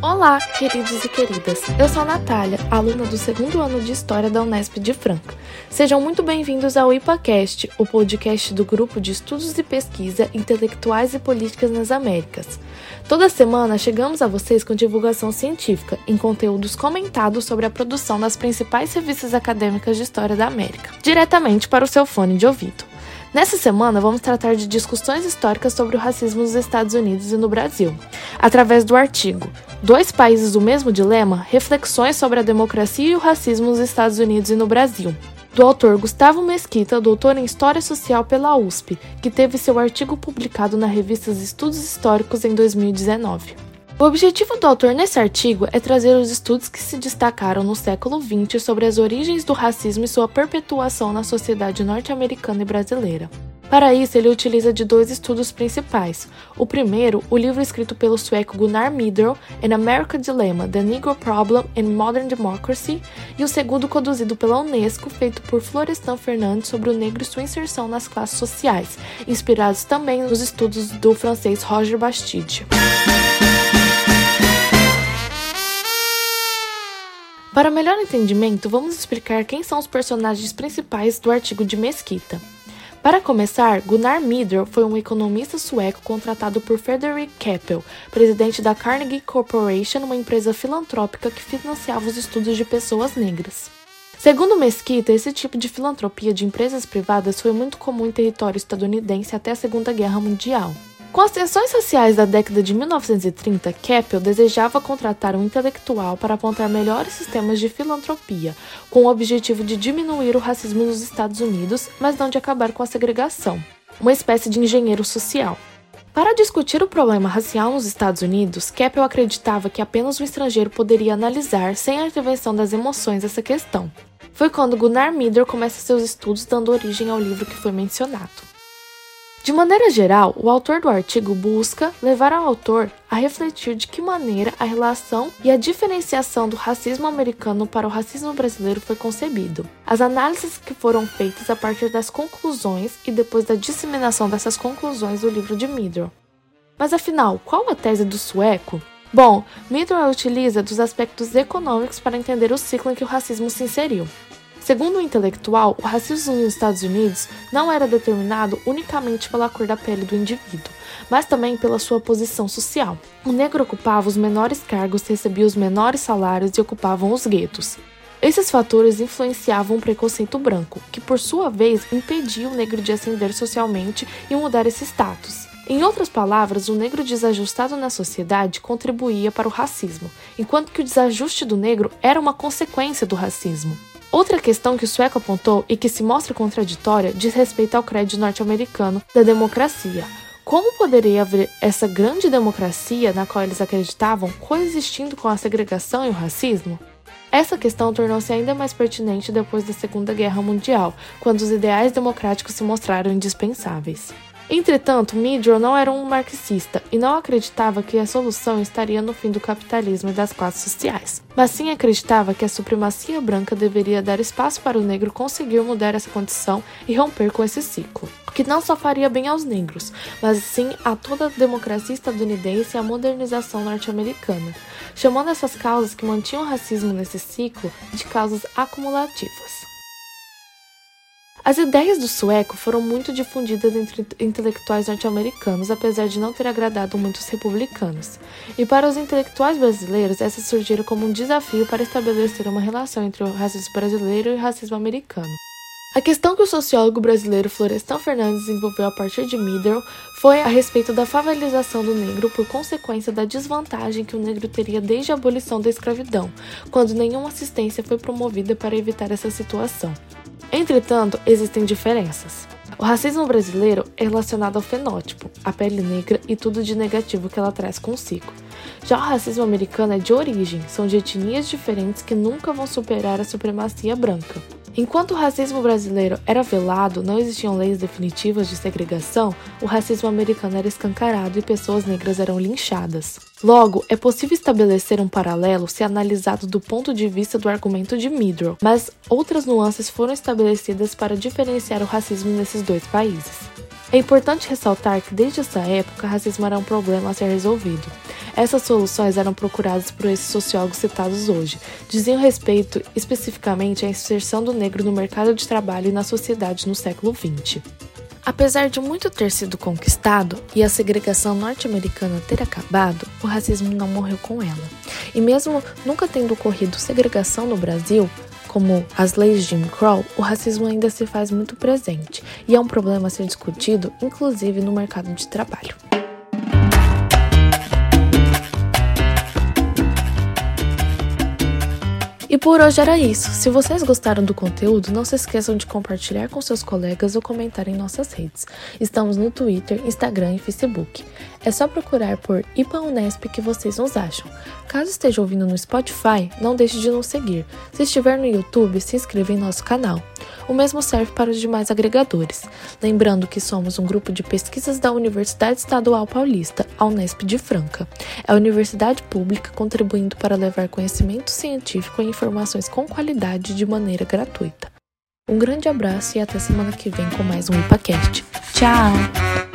Olá, queridos e queridas. Eu sou a Natália, aluna do segundo ano de História da Unesp de Franca. Sejam muito bem-vindos ao IPACast, o podcast do grupo de estudos e pesquisa intelectuais e políticas nas Américas. Toda semana chegamos a vocês com divulgação científica em conteúdos comentados sobre a produção das principais revistas acadêmicas de história da América, diretamente para o seu fone de ouvido. Nessa semana, vamos tratar de discussões históricas sobre o racismo nos Estados Unidos e no Brasil, através do artigo Dois Países o Mesmo Dilema Reflexões sobre a Democracia e o Racismo nos Estados Unidos e no Brasil, do autor Gustavo Mesquita, doutor em História Social pela USP, que teve seu artigo publicado na revista Estudos Históricos em 2019. O objetivo do autor nesse artigo é trazer os estudos que se destacaram no século XX sobre as origens do racismo e sua perpetuação na sociedade norte-americana e brasileira. Para isso, ele utiliza de dois estudos principais. O primeiro, o livro escrito pelo sueco Gunnar Myrdal, An American Dilemma: The Negro Problem in Modern Democracy, e o segundo, conduzido pela Unesco, feito por Florestan Fernandes sobre o negro e sua inserção nas classes sociais, inspirados também nos estudos do francês Roger Bastide. Para melhor entendimento, vamos explicar quem são os personagens principais do artigo de Mesquita. Para começar, Gunnar Myrdal foi um economista sueco contratado por Frederick Keppel, presidente da Carnegie Corporation, uma empresa filantrópica que financiava os estudos de pessoas negras. Segundo Mesquita, esse tipo de filantropia de empresas privadas foi muito comum em território estadunidense até a Segunda Guerra Mundial. Com as tensões sociais da década de 1930, Keppel desejava contratar um intelectual para apontar melhores sistemas de filantropia, com o objetivo de diminuir o racismo nos Estados Unidos, mas não de acabar com a segregação. Uma espécie de engenheiro social. Para discutir o problema racial nos Estados Unidos, Keppel acreditava que apenas um estrangeiro poderia analisar, sem a intervenção das emoções, essa questão. Foi quando Gunnar Mieder começa seus estudos, dando origem ao livro que foi mencionado. De maneira geral, o autor do artigo busca levar ao autor a refletir de que maneira a relação e a diferenciação do racismo americano para o racismo brasileiro foi concebido. As análises que foram feitas a partir das conclusões e depois da disseminação dessas conclusões do livro de Midrow. Mas afinal, qual a tese do sueco? Bom, Midrow utiliza dos aspectos econômicos para entender o ciclo em que o racismo se inseriu. Segundo o intelectual, o racismo nos Estados Unidos não era determinado unicamente pela cor da pele do indivíduo, mas também pela sua posição social. O negro ocupava os menores cargos, recebia os menores salários e ocupavam os guetos. Esses fatores influenciavam o preconceito branco, que por sua vez impedia o negro de ascender socialmente e mudar esse status. Em outras palavras, o negro desajustado na sociedade contribuía para o racismo, enquanto que o desajuste do negro era uma consequência do racismo. Outra questão que o sueco apontou e que se mostra contraditória diz respeito ao crédito norte-americano da democracia. Como poderia haver essa grande democracia na qual eles acreditavam coexistindo com a segregação e o racismo? Essa questão tornou-se ainda mais pertinente depois da Segunda Guerra Mundial, quando os ideais democráticos se mostraram indispensáveis. Entretanto, Midrow não era um marxista e não acreditava que a solução estaria no fim do capitalismo e das classes sociais, mas sim acreditava que a supremacia branca deveria dar espaço para o negro conseguir mudar essa condição e romper com esse ciclo, que não só faria bem aos negros, mas sim a toda a democracia estadunidense e a modernização norte-americana, chamando essas causas que mantinham o racismo nesse ciclo de causas acumulativas. As ideias do sueco foram muito difundidas entre intelectuais norte-americanos, apesar de não ter agradado muitos republicanos. E para os intelectuais brasileiros, essas surgiram como um desafio para estabelecer uma relação entre o racismo brasileiro e o racismo americano. A questão que o sociólogo brasileiro Florestan Fernandes desenvolveu a partir de Middle foi a respeito da favelização do negro por consequência da desvantagem que o negro teria desde a abolição da escravidão, quando nenhuma assistência foi promovida para evitar essa situação. Entretanto, existem diferenças. O racismo brasileiro é relacionado ao fenótipo, a pele negra e tudo de negativo que ela traz consigo. Já o racismo americano é de origem, são de etnias diferentes que nunca vão superar a supremacia branca. Enquanto o racismo brasileiro era velado, não existiam leis definitivas de segregação, o racismo americano era escancarado e pessoas negras eram linchadas. Logo, é possível estabelecer um paralelo se analisado do ponto de vista do argumento de Midrow, mas outras nuances foram estabelecidas para diferenciar o racismo nesses dois países. É importante ressaltar que desde essa época, o racismo era um problema a ser resolvido. Essas soluções eram procuradas por esses sociólogos citados hoje. Diziam respeito especificamente à inserção do negro no mercado de trabalho e na sociedade no século XX. Apesar de muito ter sido conquistado e a segregação norte-americana ter acabado, o racismo não morreu com ela. E mesmo nunca tendo ocorrido segregação no Brasil, como as leis de Jim Crow, o racismo ainda se faz muito presente e é um problema a ser discutido, inclusive no mercado de trabalho. E por hoje era isso. Se vocês gostaram do conteúdo, não se esqueçam de compartilhar com seus colegas ou comentar em nossas redes. Estamos no Twitter, Instagram e Facebook. É só procurar por IPA Unesp que vocês nos acham. Caso esteja ouvindo no Spotify, não deixe de nos seguir. Se estiver no YouTube, se inscreva em nosso canal. O mesmo serve para os demais agregadores. Lembrando que somos um grupo de pesquisas da Universidade Estadual Paulista, a Unesp de Franca. É a universidade pública contribuindo para levar conhecimento científico e informações com qualidade de maneira gratuita. Um grande abraço e até semana que vem com mais um IPACast. Tchau!